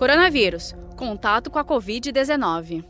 Coronavírus contato com a Covid-19.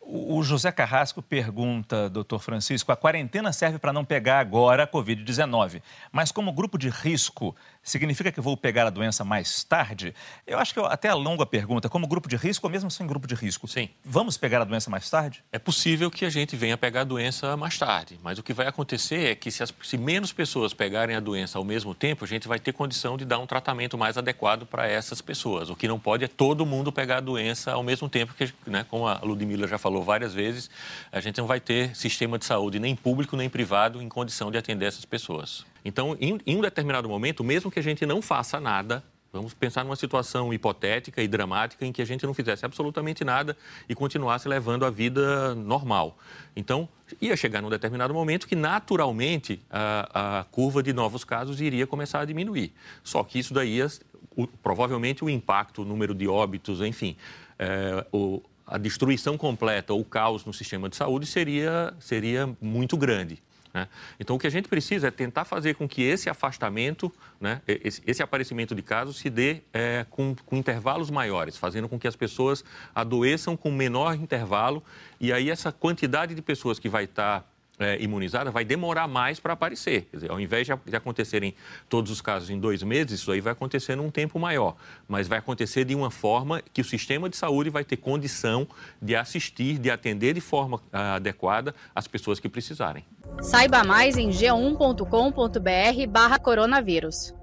O José Carrasco pergunta, doutor Francisco, a quarentena serve para não pegar agora a Covid-19, mas como grupo de risco, significa que vou pegar a doença mais tarde? Eu acho que eu até alongo a pergunta, como grupo de risco ou mesmo sem grupo de risco? Sim. Vamos pegar a doença mais tarde? É possível que a gente venha pegar a doença mais tarde, mas o que vai acontecer é que se, as, se menos pessoas pegarem a doença ao mesmo tempo, a gente vai ter condição de dar um tratamento mais adequado para essas pessoas. O que não pode é todo mundo pegar a doença ao mesmo tempo, que, né, como a Ludmilla já falou, falou várias vezes, a gente não vai ter sistema de saúde nem público nem privado em condição de atender essas pessoas. Então, em, em um determinado momento, mesmo que a gente não faça nada, Vamos pensar numa situação hipotética e dramática em que a gente não fizesse absolutamente nada e continuasse levando a vida normal. Então, ia chegar num determinado momento que, naturalmente, a, a curva de novos casos iria começar a diminuir. Só que isso daí, o, provavelmente, o impacto, o número de óbitos, enfim, é, o, a destruição completa o caos no sistema de saúde seria, seria muito grande. Né? Então, o que a gente precisa é tentar fazer com que esse afastamento, né, esse, esse, aparecimento de casos, se dê é, com, com, intervalos maiores, fazendo com que as pessoas adoeçam com menor intervalo e aí essa quantidade de pessoas que vai estar é, imunizada vai demorar mais para aparecer. Quer dizer, ao invés de, de, acontecerem todos os casos em dois meses, isso aí vai acontecer num tempo maior. Mas vai acontecer de uma forma que o sistema de saúde vai ter condição de assistir, de atender de forma ah, adequada as pessoas que precisarem. Saiba mais em g1.com.br barra coronavírus.